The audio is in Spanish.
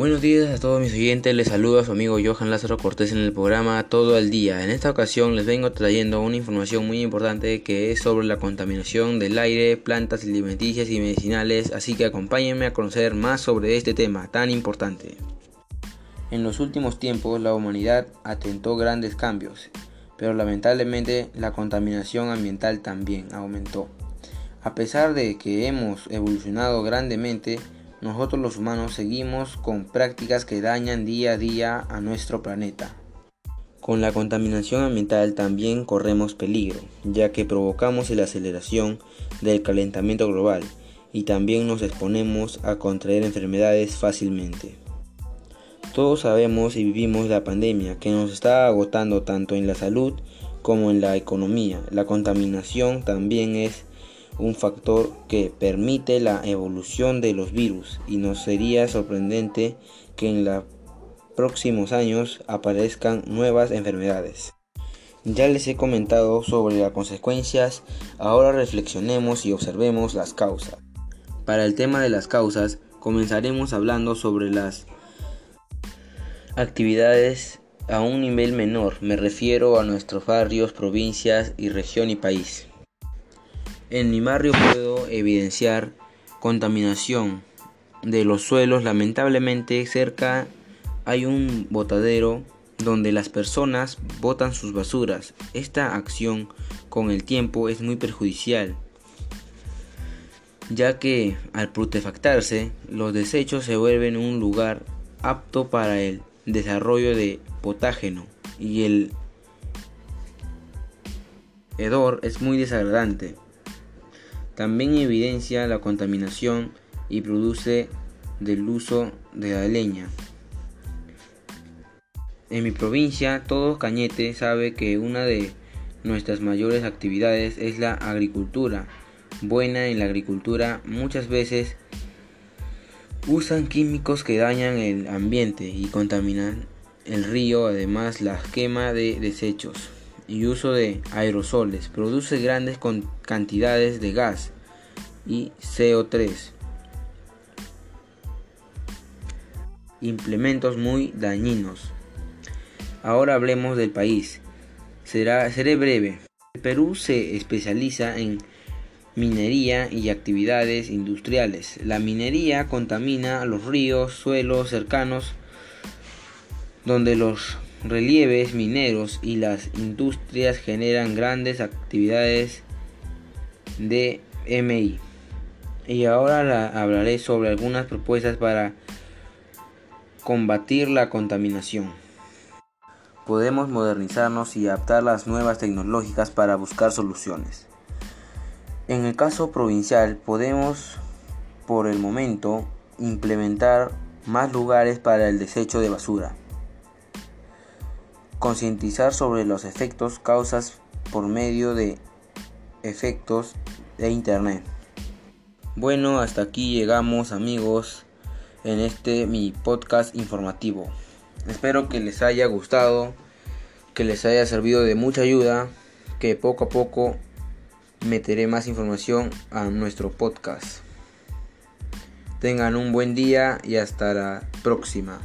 Buenos días a todos mis oyentes, les saluda su amigo Johan Lázaro Cortés en el programa Todo el Día. En esta ocasión les vengo trayendo una información muy importante que es sobre la contaminación del aire, plantas alimenticias y medicinales, así que acompáñenme a conocer más sobre este tema tan importante. En los últimos tiempos la humanidad atentó grandes cambios, pero lamentablemente la contaminación ambiental también aumentó. A pesar de que hemos evolucionado grandemente, nosotros los humanos seguimos con prácticas que dañan día a día a nuestro planeta. Con la contaminación ambiental también corremos peligro, ya que provocamos la aceleración del calentamiento global y también nos exponemos a contraer enfermedades fácilmente. Todos sabemos y vivimos la pandemia que nos está agotando tanto en la salud como en la economía. La contaminación también es un factor que permite la evolución de los virus y no sería sorprendente que en los próximos años aparezcan nuevas enfermedades. Ya les he comentado sobre las consecuencias, ahora reflexionemos y observemos las causas. Para el tema de las causas, comenzaremos hablando sobre las actividades a un nivel menor, me refiero a nuestros barrios, provincias y región y país. En mi barrio puedo evidenciar contaminación de los suelos. Lamentablemente cerca hay un botadero donde las personas botan sus basuras. Esta acción con el tiempo es muy perjudicial, ya que al protefactarse los desechos se vuelven un lugar apto para el desarrollo de potágeno y el hedor es muy desagradante. También evidencia la contaminación y produce del uso de la leña. En mi provincia, todo Cañete sabe que una de nuestras mayores actividades es la agricultura. Buena en la agricultura muchas veces usan químicos que dañan el ambiente y contaminan el río, además la quema de desechos y uso de aerosoles produce grandes cantidades de gas y CO3. Implementos muy dañinos. Ahora hablemos del país. Será, seré breve. El Perú se especializa en minería y actividades industriales. La minería contamina los ríos, suelos cercanos, donde los relieves mineros y las industrias generan grandes actividades de MI. Y ahora hablaré sobre algunas propuestas para combatir la contaminación. Podemos modernizarnos y adaptar las nuevas tecnológicas para buscar soluciones. En el caso provincial podemos por el momento implementar más lugares para el desecho de basura concientizar sobre los efectos causas por medio de efectos de internet. Bueno, hasta aquí llegamos amigos en este mi podcast informativo. Espero que les haya gustado, que les haya servido de mucha ayuda, que poco a poco meteré más información a nuestro podcast. Tengan un buen día y hasta la próxima.